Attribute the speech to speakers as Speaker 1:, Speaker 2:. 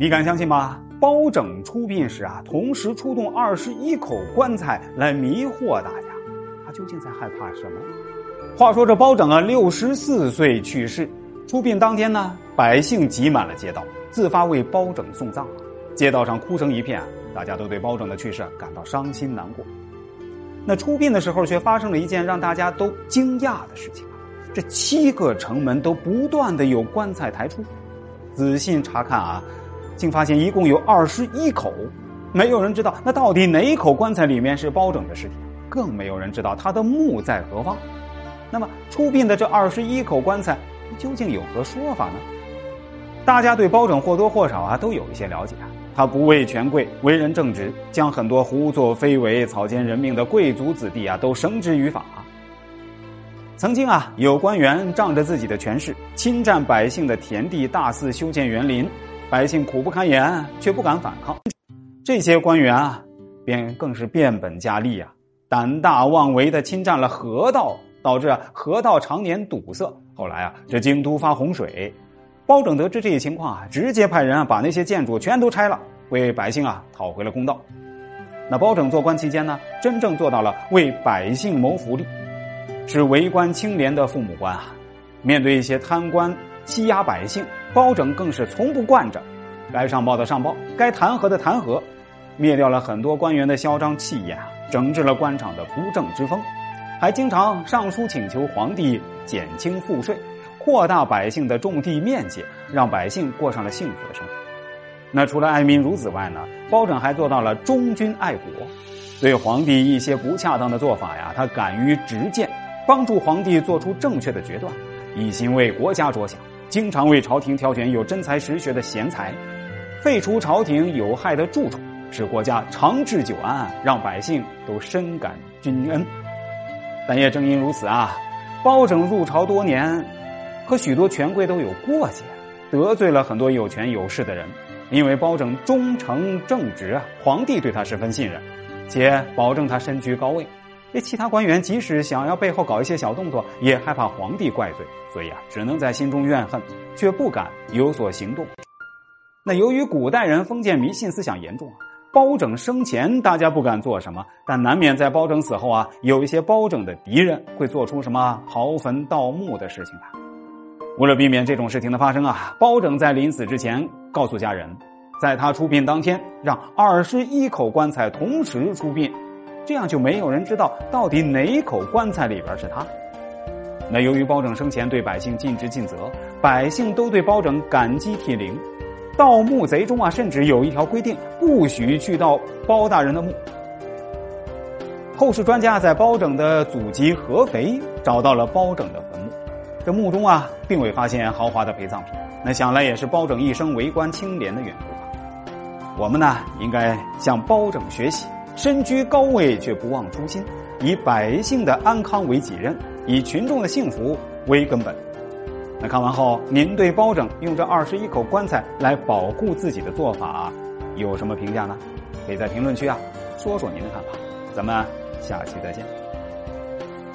Speaker 1: 你敢相信吗？包拯出殡时啊，同时出动二十一口棺材来迷惑大家，他究竟在害怕什么？话说这包拯啊，六十四岁去世，出殡当天呢，百姓挤满了街道，自发为包拯送葬，街道上哭成一片，啊大家都对包拯的去世感到伤心难过。那出殡的时候，却发生了一件让大家都惊讶的事情啊！这七个城门都不断的有棺材抬出，仔细查看啊。竟发现一共有二十一口，没有人知道那到底哪一口棺材里面是包拯的尸体，更没有人知道他的墓在何方。那么出殡的这二十一口棺材究竟有何说法呢？大家对包拯或多或少啊都有一些了解。他不畏权贵，为人正直，将很多胡作非为、草菅人命的贵族子弟啊都绳之于法。曾经啊有官员仗着自己的权势，侵占百姓的田地，大肆修建园林。百姓苦不堪言，却不敢反抗。这些官员啊，便更是变本加厉啊，胆大妄为的侵占了河道，导致河道常年堵塞。后来啊，这京都发洪水，包拯得知这一情况啊，直接派人啊把那些建筑全都拆了，为百姓啊讨回了公道。那包拯做官期间呢，真正做到了为百姓谋福利，是为官清廉的父母官啊。面对一些贪官。欺压百姓，包拯更是从不惯着，该上报的上报，该弹劾的弹劾，灭掉了很多官员的嚣张气焰，整治了官场的不正之风，还经常上书请求皇帝减轻赋税，扩大百姓的种地面积，让百姓过上了幸福的生活。那除了爱民如子外呢，包拯还做到了忠君爱国，对皇帝一些不恰当的做法呀，他敢于直谏，帮助皇帝做出正确的决断，一心为国家着想。经常为朝廷挑选有真才实学的贤才，废除朝廷有害的蛀虫，使国家长治久安，让百姓都深感君恩。但也正因如此啊，包拯入朝多年，和许多权贵都有过节，得罪了很多有权有势的人。因为包拯忠诚正直啊，皇帝对他十分信任，且保证他身居高位。这其他官员即使想要背后搞一些小动作，也害怕皇帝怪罪，所以啊，只能在心中怨恨，却不敢有所行动。那由于古代人封建迷信思想严重啊，包拯生前大家不敢做什么，但难免在包拯死后啊，有一些包拯的敌人会做出什么刨坟盗墓的事情吧。为了避免这种事情的发生啊，包拯在临死之前告诉家人，在他出殡当天，让二十一口棺材同时出殡。这样就没有人知道到底哪口棺材里边是他。那由于包拯生前对百姓尽职尽责，百姓都对包拯感激涕零。盗墓贼中啊，甚至有一条规定，不许去盗包大人的墓。后世专家在包拯的祖籍合肥找到了包拯的坟墓，这墓中啊，并未发现豪华的陪葬品。那想来也是包拯一生为官清廉的缘故吧。我们呢，应该向包拯学习。身居高位却不忘初心，以百姓的安康为己任，以群众的幸福为根本。那看完后，您对包拯用这二十一口棺材来保护自己的做法有什么评价呢？可以在评论区啊说说您的看法。咱们下期再见。